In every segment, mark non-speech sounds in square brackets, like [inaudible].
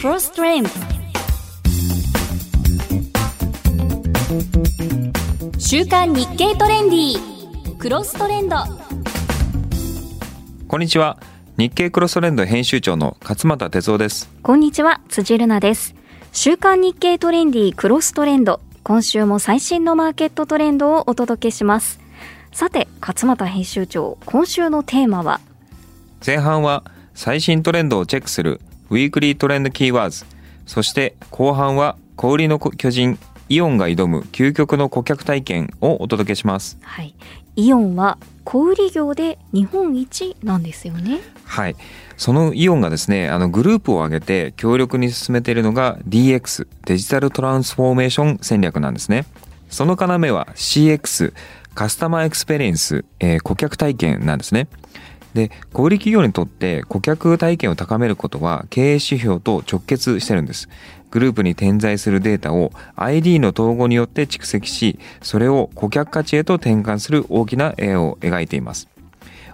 Cross Trend 週刊日経トレンディクロストレンド。こんにちは。日経クロストレンド編集長の勝又哲夫です。こんにちは。辻るなです。週刊日経トレンディクロストレンド。今週も最新のマーケットトレンドをお届けします。さて勝又編集長今週のテーマは？前半は最新トレンドをチェックするウィークリートレンドキーワーズ。そして後半は小売りの巨人イオンが挑む究極の顧客体験をお届けします。はい。イオンは小売業で日本一なんですよね。はい。そのイオンがですねあのグループを挙げて強力に進めているのが DX デジタルトランスフォーメーション戦略なんですね。その要は CX カスタマーエクスペリエンス、えー顧客体験なんですねで小売企業にとって顧客体験を高めることは経営指標と直結してるんです。グループに点在するデータを ID の統合によって蓄積しそれを顧客価値へと転換する大きな絵を描いています。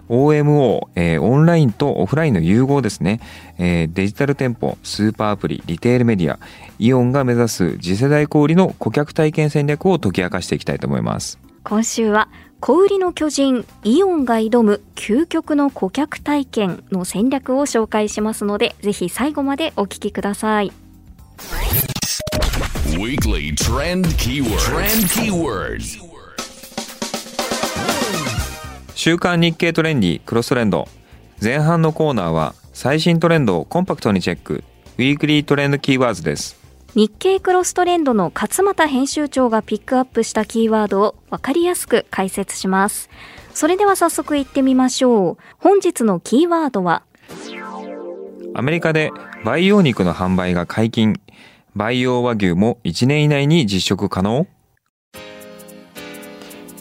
OMO、えーオンラインとオフラインの融合ですね、えーデジタル店舗、スーパーアプリ、リテールメディア、イオンが目指す次世代小売の顧客体験戦略を解き明かしていきたいと思います。今週は小売りの巨人イオンが挑む究極の顧客体験の戦略を紹介しますのでぜひ最後までお聞きください Weekly trend Keywords 週刊日経トレンディクロストレンド。前半のコーナーは最新トレンドをコンパクトにチェック。ウィークリートレンドキーワーズです。日経クロストレンドの勝又編集長がピックアップしたキーワードを分かりやすく解説しますそれでは早速行ってみましょう本日のキーワードは？アメリカで培養肉の販売が解禁。培養和牛も1年以内に実食可能？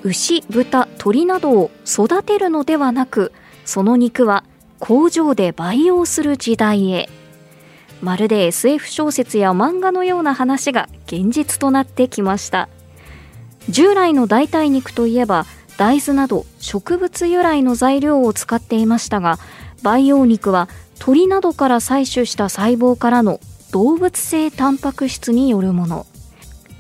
牛、豚、鳥などを育てるのではなく、その肉は工場で培養する時代へ。まるで SF 小説や漫画のような話が現実となってきました。従来の代替肉といえば、大豆など植物由来の材料を使っていましたが、培養肉は鳥などから採取した細胞からの動物性タンパク質によるもの。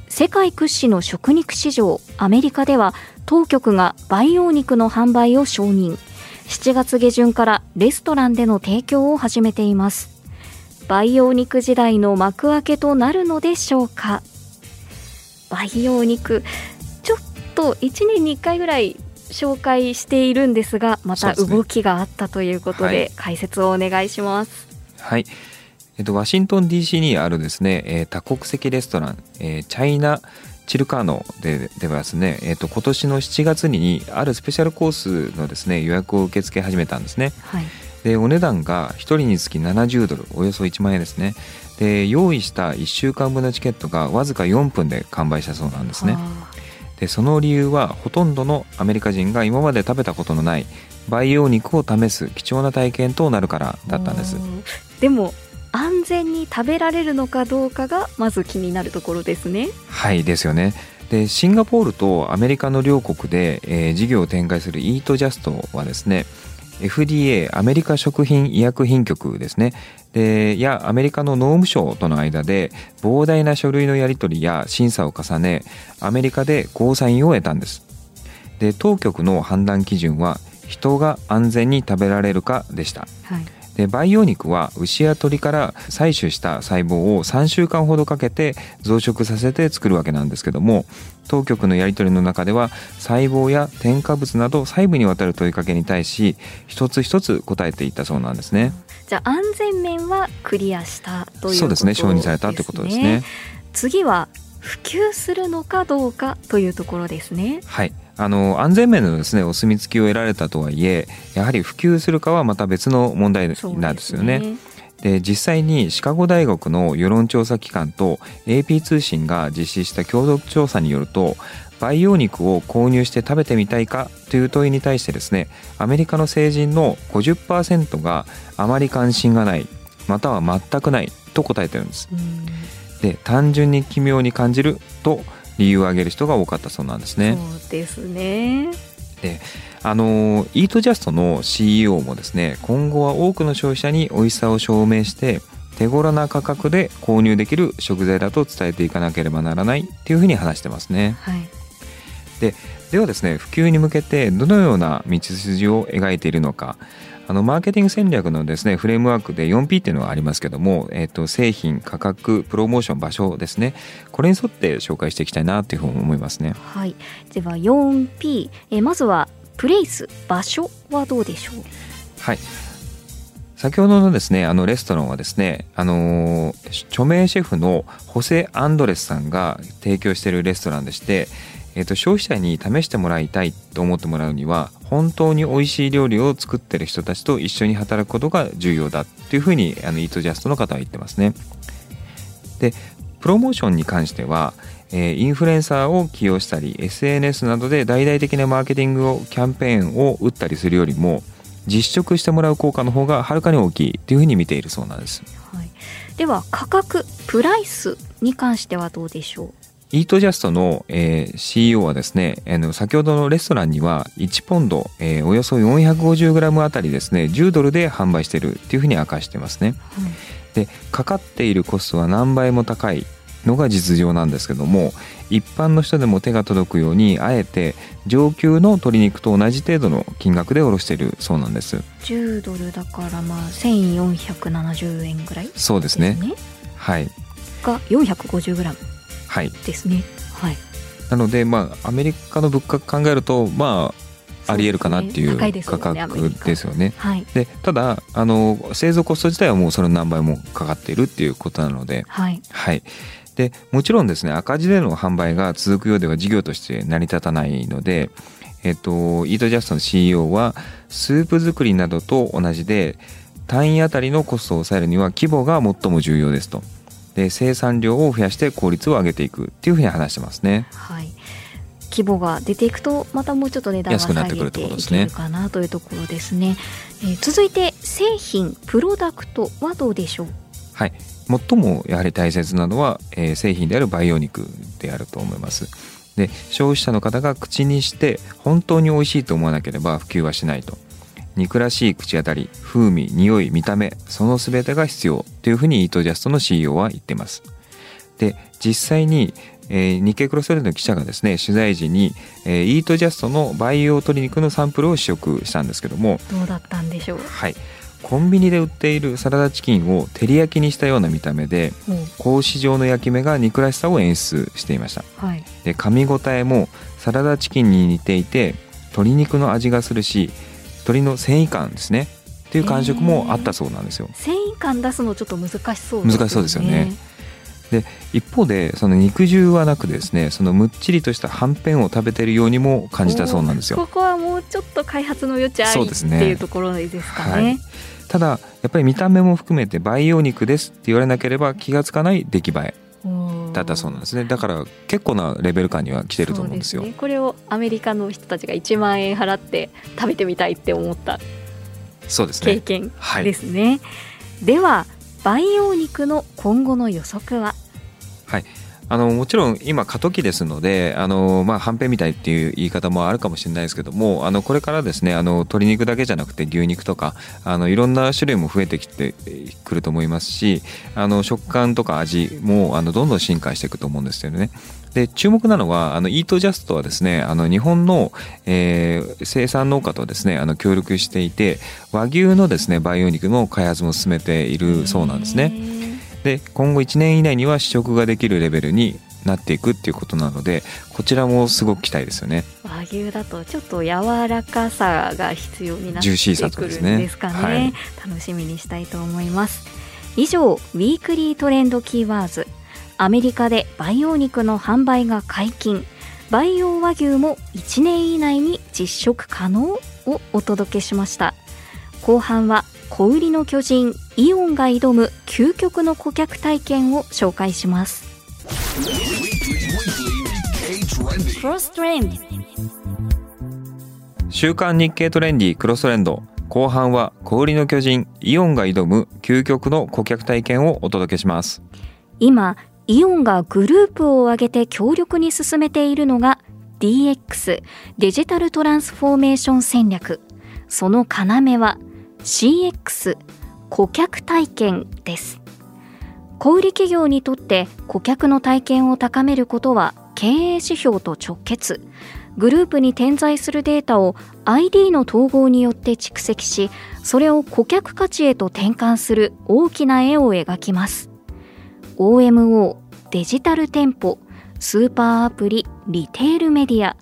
世界屈指の食肉市場アメリカでは当局が培養肉の販売を承認7月下旬からレストランでの提供を始めています培養肉時代の幕開けとなるのでしょうか？培養肉ちょっと1年に1回ぐらい紹介しているんですがまた動きがあったということではい。解説をお願いします。はい。えっと、ワシントン DC にあるですね、えー多国籍レストラン、えーチャイナチルカーノでではですね、えっと、今年の7月にあるスペシャルコースのですね、予約を受け付け始めたんですね。はいで、お値段が1人につき70ドル、およそ1万円ですね。で、用意した1週間分のチケットがわずか4分で完売したそうなんですね。はで、その理由はほとんどのアメリカ人が今まで食べたことのない培養肉を試す貴重な体験となるからあだったんです。でも安全に食べられるのかどうかがまず気になるところですねはいですよね。でシンガポールとアメリカの両国で、えー事業を展開するイートジャストはですね FDA アメリカ食品医薬品局ですね。でやアメリカの農務省との間で膨大な書類のやり取りや審査を重ねアメリカでゴーサを得たんです。で当局の判断基準は人が安全に食べられるかでした。はい。で培養肉は牛や鳥から採取した細胞を3週間ほどかけて増殖させて作るわけなんですけども当局のやり取りの中では細胞や添加物など細部にわたる問いかけに対し一つ一つ答えていったそうなんですね。じゃあ安全面はクリアしたということですねそうですね承認されたということですね。次は普及するのかどうかというところですねはいあの安全面のですねお墨付きを得られたとはいえやはり普及するかはまた別の問題なんですよね。で実際にシカゴ大学の世論調査機関と AP 通信が実施した共同調査によると培養肉を購入して食べてみたいかという問いに対してですねアメリカの成人の50%があまり関心がないまたは全くないと答えてるんです。うん。で単純に奇妙に感じると理由を挙げる人が多かったそうなんですね。そうですね。あのイートジャストの CEO もですね今後は多くの消費者に美味しさを証明して手頃な価格で購入できる食材だと伝えていかなければならないっていうふうに話してますね。はい。でではですね普及に向けてどのような道筋を描いているのかあのマーケティング戦略のですねフレームワークで 4P っていうのがありますけども、えー、と製品価格プロモーション場所ですねこれに沿って紹介していきたいなというふうに思いますね。はい、では 4P、えーまずはプレイス場所はどうでしょう？はい。先ほどのですねあのレストランはですねあのー著名シェフのホセ・アンドレスさんが提供しているレストランでして、えー、と消費者に試してもらいたいと思ってもらうには本当に美味しい料理を作ってる人たちと一緒に働くことが重要だっていうふうにあのイートジャストの方は言ってますね。でプロモーションに関しては、えーインフルエンサーを起用したり SNS などで大々的なマーケティングをキャンペーンを打ったりするよりも実食してもらう効果の方がはるかに大きいというふうに見ているそうなんです。はい、では価格プライスに関してはどうでしょう？イートジャストの、えー CEO はですねあの先ほどのレストランには1ポンド、えーおよそ 450g あたりですね10ドルで販売しているっていうふうに明かしてますね。でかかっているコストは何倍も高いのが実情なんですけども一般の人でも手が届くようにあえて上級の鶏肉と同じ程度の金額で卸しているそうなんです。10ドルだからまあ1470円ぐらいですそうですね。ねはい。が 450g はいですね。はい。なのでまあアメリカの物価考えるとまあありえるかなっていうそうですよねですよね。はい。でただあの製造コスト自体はもうその何倍もかかっているっていうことなのではい。はい。でもちろんですね赤字での販売が続くようでは事業として成り立たないので、えっと、イートジャストの CEO はスープ作りなどと同じで単位あたりのコストを抑えるには規模が最も重要ですと。で生産量を増やして効率を上げていくっていうふうに話してますね。はい。規模が出ていくとまたもうちょっと値段は安くな下ってくるってげていことですね。けるかなというところですね、えー続いて製品プロダクトはどうでしょう？はい、最もやはり大切なのは、えー製品である培養肉であると思います。で消費者の方が口にして本当に美味しいと思わなければ普及はしないと肉らしい口当たり風味匂い見た目その全てが必要というふうにイートジャストの CEO は言ってます。で実際に、えー日経クロスレンドの記者がですね取材時に、えーイートジャストの培養鶏肉のサンプルを試食したんですけどもどうだったんでしょう？はい。コンビニで売っているサラダチキンを照り焼きにしたような見た目で格子状の焼き目が肉らしさを演出していました。はい。で噛み応えもサラダチキンに似ていて鶏肉の味がするし鶏の繊維感ですね。っていう感触もあったそうなんですよ。繊維感出すのちょっと難しそうですよね。難しそうですよね。一方でその肉汁はなくですねそのむっちりとしたはんぺんを食べてるようにも感じたそうなんですよ。ここはもうちょっと開発の余地ありっていうところですかはい。ね。ただやっぱり見た目も含めて培養肉ですって言われなければ気がつかない出来栄えだったそうなんですね。だから結構なレベル感には来てると思うんですよ。ね、これをアメリカの人たちが1万円払って食べてみたいって思ったそうですね。経験はいですね。では培養肉の今後の予測は？あのもちろん今過渡期ですのであの、まあ、はんぺんみたいっていう言い方もあるかもしれないですけどもあのこれからですねあの鶏肉だけじゃなくて牛肉とかあのいろんな種類も増えてきてくると思いますしあの食感とか味もあのどんどん進化していくと思うんですよね。で注目なのはあのイートジャストはですねあの日本の、えー生産農家とですねあの協力していて和牛のですね培養肉の開発も進めているそうなんですね。ね。で今後1年以内には試食ができるレベルになっていくっていうことなのでこちらもすごく期待ですよね。和牛だとちょっと柔らかさが必要になってくるんですねですかね。はい。楽しみにしたいと思います。以上ウィークリートレンドキーワーズ。アメリカで培養肉の販売が解禁。培養和牛も1年以内に実食可能をお届けしました。後半は小売りの巨人イオンが挑む究極の顧客体験を紹介します。週刊日経トレンディクロストレンド。後半は小売りの巨人イオンが挑む究極の顧客体験をお届けします。今イオンがグループを挙げて強力に進めているのが DX デジタルトランスフォーメーション戦略。その要は CX 顧客体験です。小売企業にとって顧客の体験を高めることは経営指標と直結。グループに点在するデータを ID の統合によって蓄積しそれを顧客価値へと転換する大きな絵を描きます。OMO デジタル店舗スーパーアプリリテールメディア。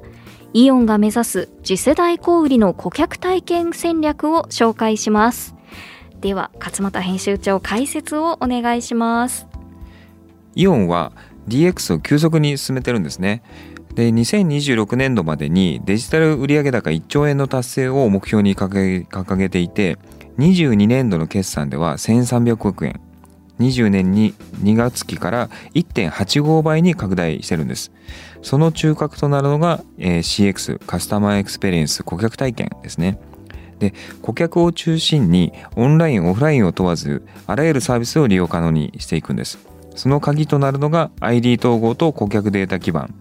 イオンが目指す次世代小売の顧客体験戦略を紹介します。では勝俣編集長解説をお願いします。イオンは DX を急速に進めてるんですね。で2026年度までにデジタル売上高1兆円の達成を目標に掲げていて22年度の決算では1300億円。20年に2月期から1.85倍に拡大してるんです。その中核となるのが、えー、CX カスタマーエクスペリエンス顧客体験ですね。で顧客を中心にオンラインオフラインを問わずあらゆるサービスを利用可能にしていくんです。その鍵となるのが ID 統合と顧客データ基盤。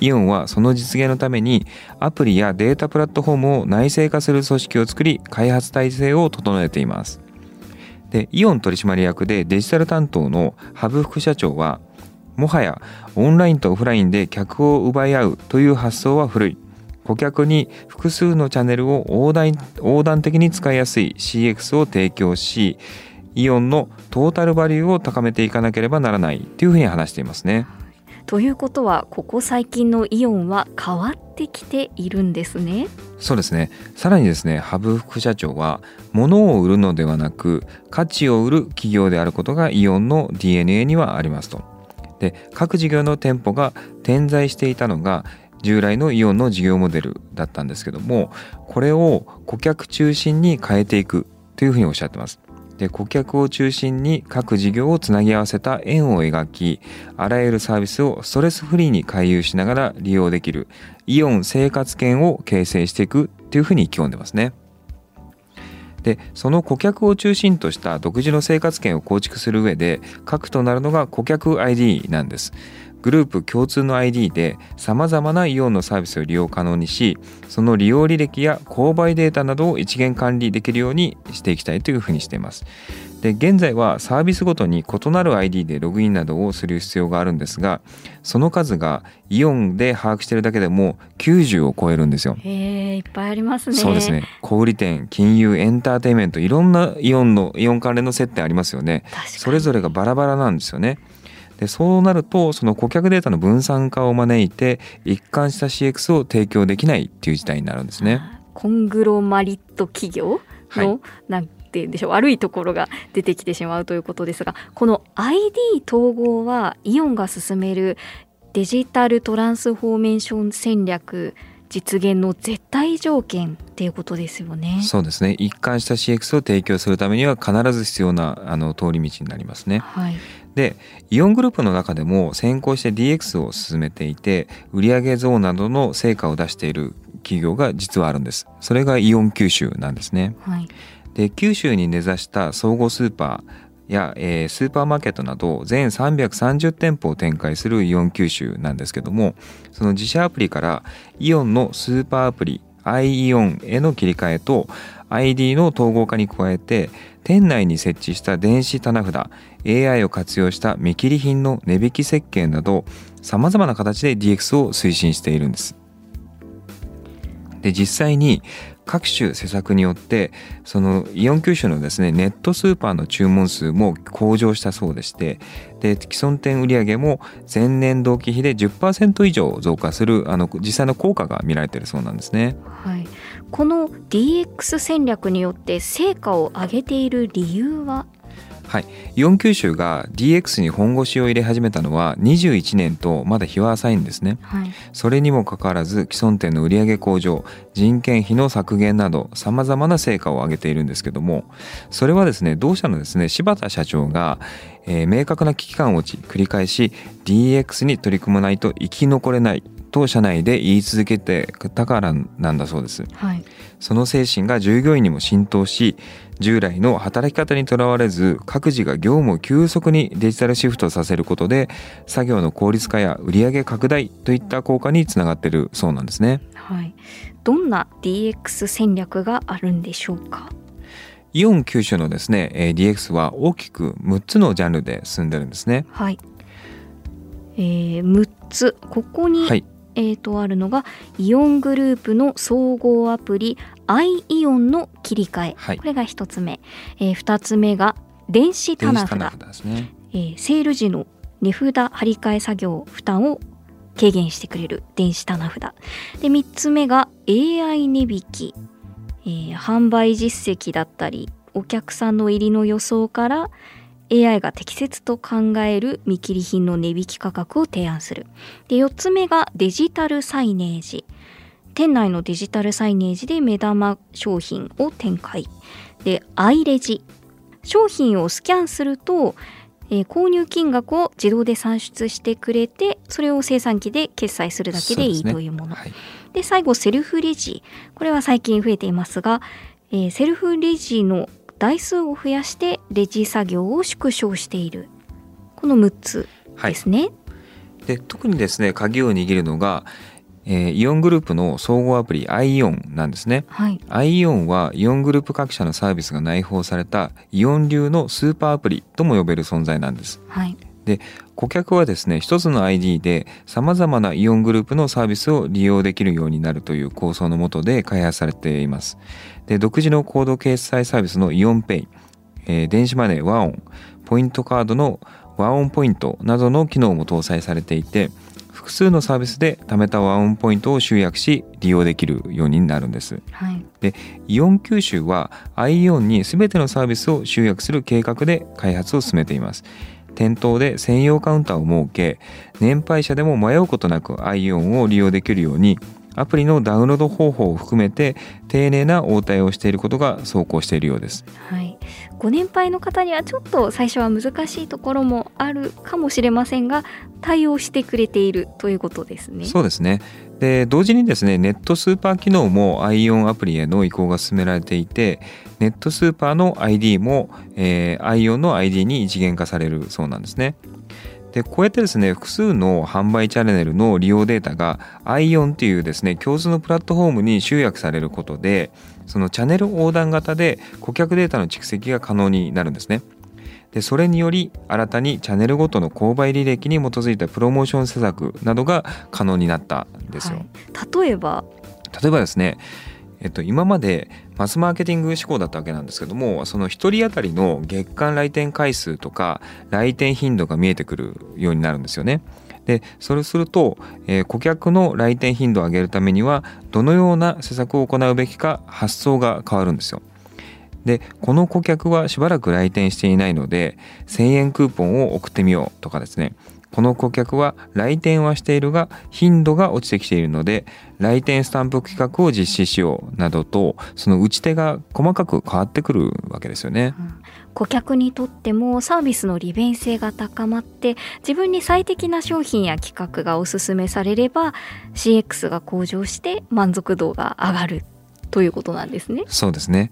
イオンはその実現のためにアプリやデータプラットフォームを内製化する組織を作り開発体制を整えています。でイオン取締役でデジタル担当の羽生副社長はもはやオンラインとオフラインで客を奪い合うという発想は古い顧客に複数のチャンネルを横断横断的に使いやすい CX を提供しイオンのトータルバリューを高めていかなければならないというふうに話していますね。ということはここ最近のイオンは変わってきているんですね。そうですね。さらにですね羽生副社長は物を売るのではなく価値を売る企業であることがイオンの DNA にはありますと。で各事業の店舗が点在していたのが従来のイオンの事業モデルだったんですけどもこれを顧客中心に変えていくというふうにおっしゃってます。で顧客を中心に各事業をつなぎ合わせた円を描きあらゆるサービスをストレスフリーに回遊しながら利用できるイオン生活圏を形成していくっていうふうに意気込んでますね。でその顧客を中心とした独自の生活圏を構築する上で核となるのが顧客 ID なんです。グループ共通の ID でさまざまなイオンのサービスを利用可能にしその利用履歴や購買データなどを一元管理できるようにしていきたいというふうにしています。で現在はサービスごとに異なる ID でログインなどをする必要があるんですがその数がイオンで把握しているだけでも90を超えるんですよ。へえいっぱいありますね。そうですね小売店金融エンターテインメントいろんなイオンのイオン関連の接点ありますよね。それぞれがバラバラなんですよね。でそうなるとその顧客データの分散化を招いて一貫した CX を提供できないっていう事態になるんですね。コングロマリット企業の、はい、なんてでしょう悪いところが出てきてしまうということですがこの ID 統合はイオンが進めるデジタルトランスフォーメーション戦略実現の絶対条件っていうことですよね。そうですね。一貫した CX を提供するためには必ず必要なあの通り道になりますね。はい。でイオングループの中でも先行して DX を進めていて売上増などの成果を出している企業が実はあるんですそれがイオン九州なんですね、はい、で九州に根ざした総合スーパーや、えー、スーパーマーケットなど全330店舗を展開するイオン九州なんですけどもその自社アプリからイオンのスーパーアプリ iEON への切り替えと ID の統合化に加えて店内に設置した電子棚札 AI を活用した見切り品の値引き設計などさまざまな形で DX を推進しているんです。で実際に各種施策によってそのイオン九州のですねネットスーパーの注文数も向上したそうでしてで既存店売上も前年同期比で10%以上増加するあの実際の効果が見られているそうなんですね。はい、この DX 戦略によって成果を上げている理由は？はい、イオン九州が DX に本腰を入れ始めたのは21年とまだ日は浅いんですね、はい、それにもかかわらず既存店の売上向上人件費の削減などさまざまな成果を上げているんですけどもそれはですね同社のですね柴田社長が、えー、明確な危機感を持ち繰り返し DX に取り組まないと生き残れないと社内で言い続けてたからなんだそうです。はい、その精神が従業員にも浸透し従来の働き方にとらわれず各自が業務を急速にデジタルシフトさせることで作業の効率化や売上拡大といった効果につながっているそうなんですね。はい、どんな DX 戦略があるんでしょうか？イオン九州のですねえー DX は大きく6つのジャンルで進んでるんですね。はい、えー、6つ。ここに、はいえー、とあるのがイオングループの総合アプリ i イオンの切り替え、はい。これが1つ目、え2つ目が電子電棚札。子棚札ですね。えーセール時の値札張り替え作業負担を軽減してくれる電子棚札。で3つ目が AI 値引き、えー販売実績だったりお客さんの入りの予想から AI が適切と考える見切り品の値引き価格を提案する。で4つ目がデジタルサイネージ。店内のデジタルサイネージで目玉商品を展開。で i レジ。商品をスキャンすると、えー購入金額を自動で算出してくれてそれを生産機で決済するだけでいいというもの。はい。で最後セルフレジ。これは最近増えていますが、えーセルフレジの台数を増やしてレジ作業を縮小しているこの6つはいですね。で特にですね鍵を握るのが、えーイオングループの総合アプリ iON なんですね。はい、iON はイオングループ各社のサービスが内包されたイオン流のスーパーアプリとも呼べる存在なんです。はい、顧客はですね一つの ID でさまざまなイオングループのサービスを利用できるようになるという構想のもとで開発されています。で独自のコード決済サービスのイオンペイ、えー電子マネーワオンポイントカードのワオンポイントなどの機能も搭載されていて複数のサービスで貯めたワオンポイントを集約し利用できるようになるんです。はい、イオン九州は iON に全てのサービスを集約する計画で開発を進めています。店頭で専用カウンターを設け年配者でも迷うことなく iON を利用できるようにアプリのダウンロード方法を含めて丁寧な応対をしていることが走行しているようです。はい、ご年配の方にはちょっと最初は難しいところもあるかもしれませんが対応してくれているということですね。そうですね。で同時にですねネットスーパー機能も iON アプリへの移行が進められていてネットスーパーの ID も、えー、iON の ID に一元化されるそうなんですね。でこうやってですね複数の販売チャンネルの利用データが iON っていうですね共通のプラットフォームに集約されることでそのチャンネル横断型で顧客データの蓄積が可能になるんですね。でそれにより新たにチャンネルごとの購買履歴に基づいたプロモーション施策などが可能になったんですよ。はい、例えば？例えばですねえっと、今までマスマーケティング志向だったわけなんですけどもその1人当たりの月間来店回数とか来店頻度が見えてくるようになるんですよね。でそれをすると、えー顧客の来店頻度を上げるためにはどのような施策を行うべきか発想が変わるんですよ。でこの顧客はしばらく来店していないので1000円クーポンを送ってみようとかですねこの顧客は来店はしているが頻度が落ちてきているので来店スタンプ企画を実施しようなどとその打ち手が細かく変わってくるわけですよね。顧客にとってもサービスの利便性が高まって自分に最適な商品や企画がおすすめされれば CX が向上して満足度が上がるということなんですね。そうですね。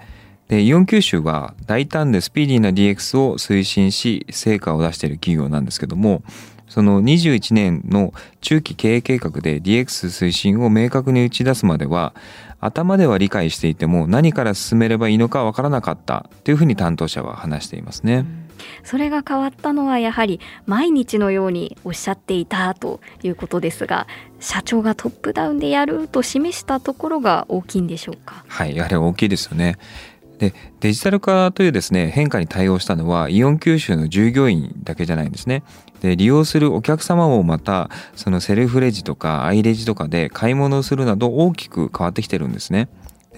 でイオン九州は大胆でスピーディーな DX を推進し成果を出している企業なんですけどもその21年の中期経営計画で DX 推進を明確に打ち出すまでは頭では理解していても何から進めればいいのかわからなかったというふうに担当者は話していますね。それが変わったのはやはり毎日のようにおっしゃっていたということですが社長がトップダウンでやると示したところが大きいんでしょうか？はい、やはり大きいですよね。でデジタル化というですね変化に対応したのはイオン九州の従業員だけじゃないんですね。で利用するお客様もまたそのセルフレジとかアイレジとかで買い物をするなど大きく変わってきてるんですね。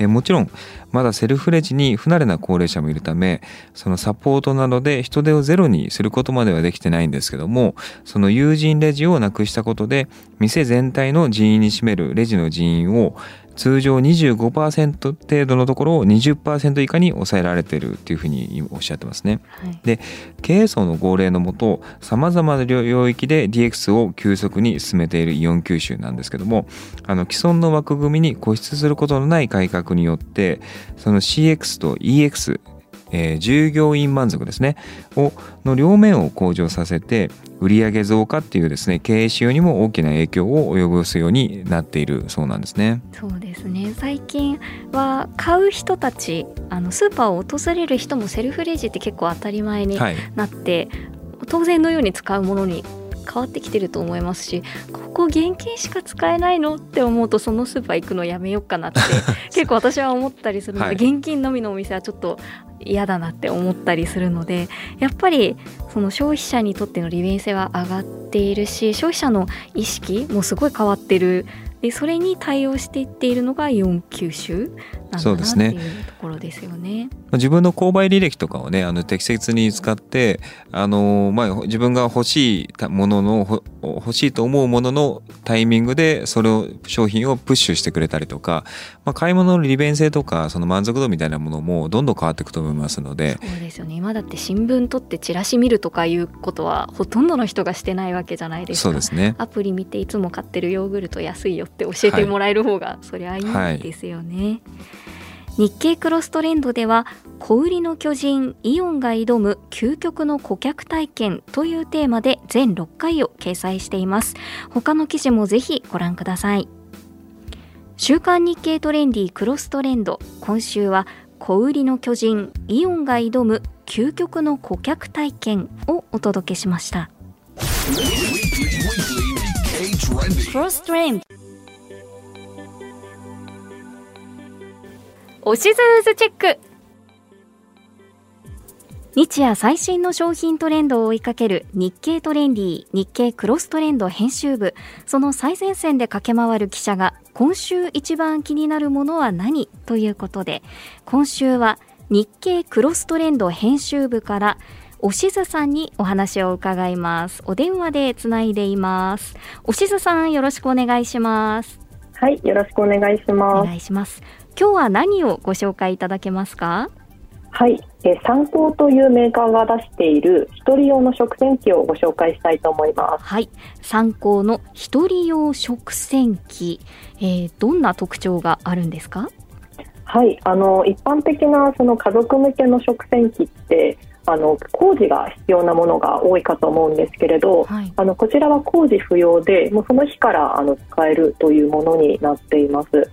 でもちろんまだセルフレジに不慣れな高齢者もいるためそのサポートなどで人手をゼロにすることまではできてないんですけどもその有人レジをなくしたことで店全体の人員に占めるレジの人員を通常25%程度のところを20%以下に抑えられているというふうにおっしゃってますね。はい経営層の号令のもとさまざまな領域で DX を急速に進めているイオン吸収なんですけどもあの既存の枠組みに固執することのない改革によってその CX と EX えー従業員満足ですねをの両面を向上させて売上増加っていうですね経営仕様にも大きな影響を及ぼすようになっているそうなんですね。そうですね最近は買う人たちあのスーパーを訪れる人もセルフレジって結構当たり前にはい、なって、当然のように使うものに変わってきてると思いますしここ現金しか使えないのって思うとそのスーパー行くのやめようかなって [laughs] 結構私は思ったりするので、はい。現金のみのお店はちょっと嫌だなって思ったりするのでやっぱりその消費者にとっての利便性は上がっているし消費者の意識もすごい変わってるでそれに対応していっているのがイオン九州なんだなってそうですねいうところですよね。自分の購買履歴とかをねあの適切に使ってあの、まあ、自分が欲しいもののほ欲しいと思うもののタイミングでそれを商品をプッシュしてくれたりとか、まあ、買い物の利便性とかその満足度みたいなものもどんどん変わっていくと思いますのでそうですよね今だって新聞取ってチラシ見るとかいうことはほとんどの人がしてないわけじゃないですかそうですね。アプリ見ていつも買ってるヨーグルト安いよって教えてもらえる方がそりゃいいですよね、日経クロストレンドでは小売りの巨人イオンが挑む究極の顧客体験というテーマで全6回を掲載しています。他の記事もぜひご覧ください。週刊日経トレンディクロストレンド。今週は小売りの巨人イオンが挑む究極の顧客体験をお届けしました.クロストレンドおしずーずチェック。日夜最新の商品トレンドを追いかける日経トレンディ日経クロストレンド編集部。その最前線で駆け回る記者が今週一番気になるものは何ということで今週は日経クロストレンド編集部からおしずさんにお話を伺います。お電話でつないでいます。おしずさんよろしくお願いします。はい、よろしくお願いしおます。願いします今日は何をご紹介いただけますか？はい、えー参考というメーカーが出している一人用の食洗機をご紹介したいと思います。はい。参考の一人用食洗機、えーどんな特徴があるんですか？はい、あの一般的なその家族向けの食洗機ってあの工事が必要なものが多いかと思うんですけれど、はい。あのこちらは工事不要で、もうその日からあの使えるというものになっています。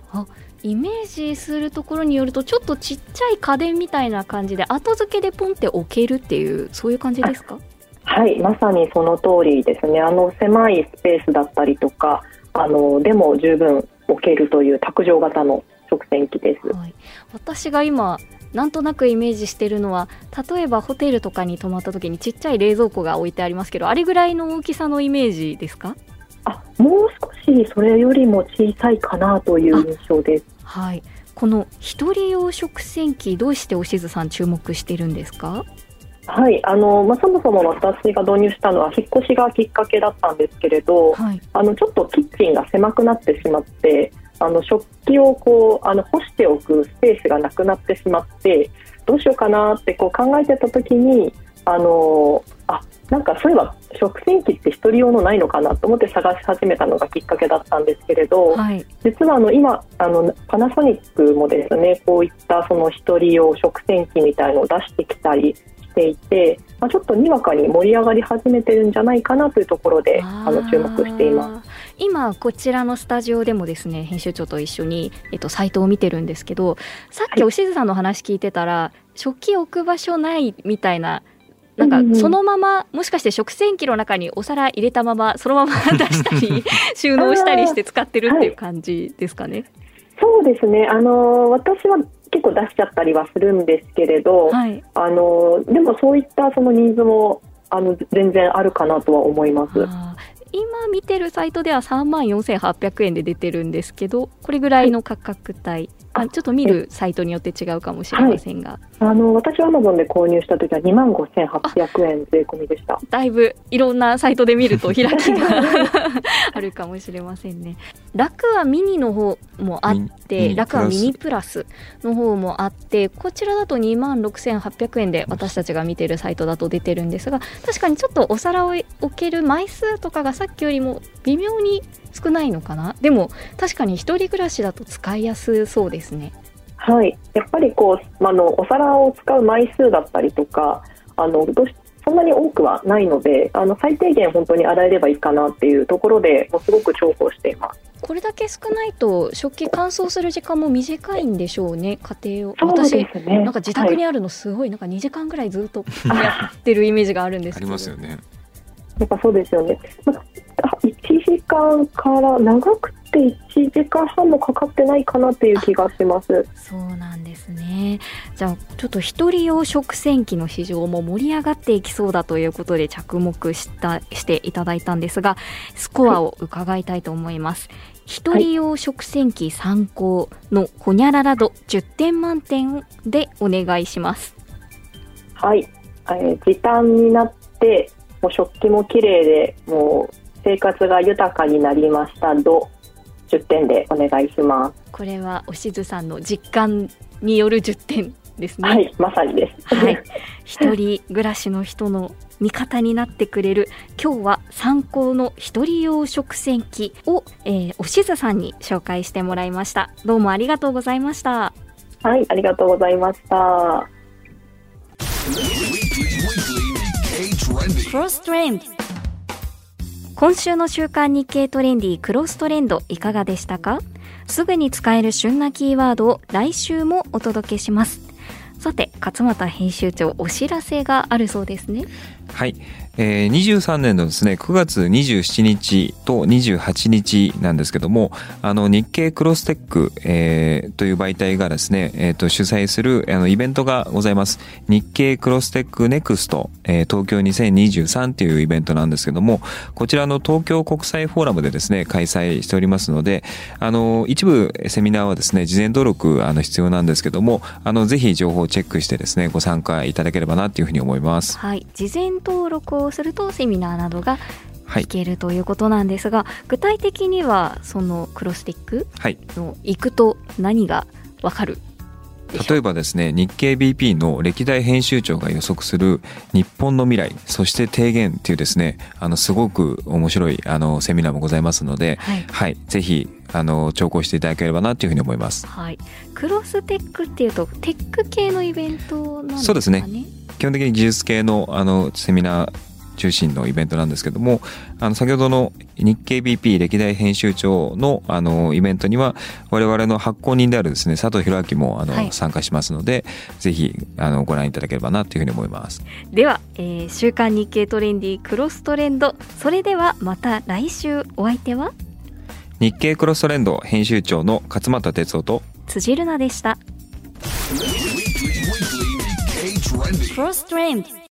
イメージするところによるとちょっとちっちゃい家電みたいな感じで後付けでポンって置けるっていうそういう感じですか？はい、まさにその通りですね。あの狭いスペースだったりとか、あのでも十分置けるという卓上型の食洗機です。はい、私が今なんとなくイメージしてるのは例えばホテルとかに泊まった時にちっちゃい冷蔵庫が置いてありますけどあれぐらいの大きさのイメージですか？あ、もう少しそれよりも小さいかなという印象です。はい。この一人用食洗機どうしておしずさん注目してるんですか？はい、あのまあ、そもそも私が導入したのは引っ越しがきっかけだったんですけれど、はい。あのちょっとキッチンが狭くなってしまって、あの食器をこうあの干しておくスペースがなくなってしまって、どうしようかなってこう考えてた時に、あのあなんかそういえば食洗機って一人用のないのかなと思って探し始めたのがきっかけだったんですけれど、はい実はあの今あのパナソニックもですねこういったその一人用食洗機みたいのを出してきたりしていて、まあ、ちょっとにわかに盛り上がり始めてるんじゃないかなというところであの注目しています。す今こちらのスタジオでもですね編集長と一緒に、えっと、サイトを見てるんですけどさっきおしずさんの話聞いてたら、食器置く場所ないみたいななんかそのままもしかして食洗機の中にお皿入れたままそのまま出したり [laughs] 収納したりして使ってるっていう感じですかね。そうですねあの私は結構出しちゃったりはするんですけれど、はい、あのでもそういったそのニーズもあの全然あるかなとは思います。今見てるサイトでは3万4800円で出てるんですけどこれぐらいの価格帯、まあ、ちょっと見るサイトによって違うかもしれませんが、あの私はアマゾンで購入した時は2万5800円税込みでした。だいぶいろんなサイトで見ると開きが [laughs] [laughs] あるかもしれませんね。ラクアミニの方もあっミて、ニラクアプラスミニプラスの方もあって、こちらだと2万6800円で私たちが見てるサイトだと出てるんですが、確かにちょっとお皿を置ける枚数とかがさっきよりも微妙に少ないのかな？でも確かに一人暮らしだと使いやすそうですね。はい、やっぱりこう、まああのお皿を使う枚数だったりとか、あのどうしそんなに多くはないので、あの最低限本当に洗えればいいかなっていうところで、もうすごく重宝しています。これだけ少ないと食器乾燥する時間も短いんでしょうね家庭をそう私。なんか自宅にはいあるのすごいなんか2時間ぐらいずっとやってるイメージがあるんですあけどりますよね。やっぱそうですよね。まあ、1時間から長くて1時間半もかかってないかなっていう気がします。そうなんですねじゃあちょっと一人用食洗機の市場も盛り上がっていきそうだということで着目したしていただいたんですがスコアを伺いたいと思います、一人用食洗機参考のホニャララ度10点満点でお願いしますはい、えー時短になって、もう食器も綺麗で、もう生活が豊かになりました度10点でお願いします。これはおしずさんの実感による10点ですね。はい、まさにです。はい、一人暮らしの人の味方になってくれる今日は参考の一人用食洗機を、えーおしずさんに紹介してもらいましたどうもありがとうございましたはい、ありがとうございました。クロストレンド今週の週刊日経トレンディクロストレンドいかがでしたか？すぐに使える旬なキーワードを来週もお届けします。さて勝俣編集長お知らせがあるそうですね。はい、えー、23年のですね9月27日と28日なんですけどもあの日経クロステック、えーという媒体がですね、えー、と主催するあのイベントがございます日経クロステックネクスト、えー東京2023というイベントなんですけどもこちらの東京国際フォーラムでですね開催しておりますのであの一部セミナーはですね事前登録あの必要なんですけどもあのぜひ情報をチェックしてですねご参加いただければなというふうに思います。はい事前登録をするとセミナーなどがはい。聞けるということなんですが、具体的にはそのクロスティックはい。の行くと何がわかる？例えばですね日経 BP の歴代編集長が予測する日本の未来そして提言っていうですねあのすごく面白いあのセミナーもございますのではい。はい。ぜひあの聴講していただければなというふうに思います。はい、クロステックっていうとテック系のイベントなんですかね？そうですね。基本的に技術系のあのセミナー中心のイベントなんですけどもあの先ほどの日経 BP 歴代編集長のあのイベントには我々の発行人であるですね佐藤弘明もあの、はい参加しますのでぜひあのご覧いただければなというふうに思います。では、えー週刊日経トレンディクロストレンドそれではまた来週お相手は日経クロストレンド編集長の勝俣哲夫と辻るなでした.クロストレンド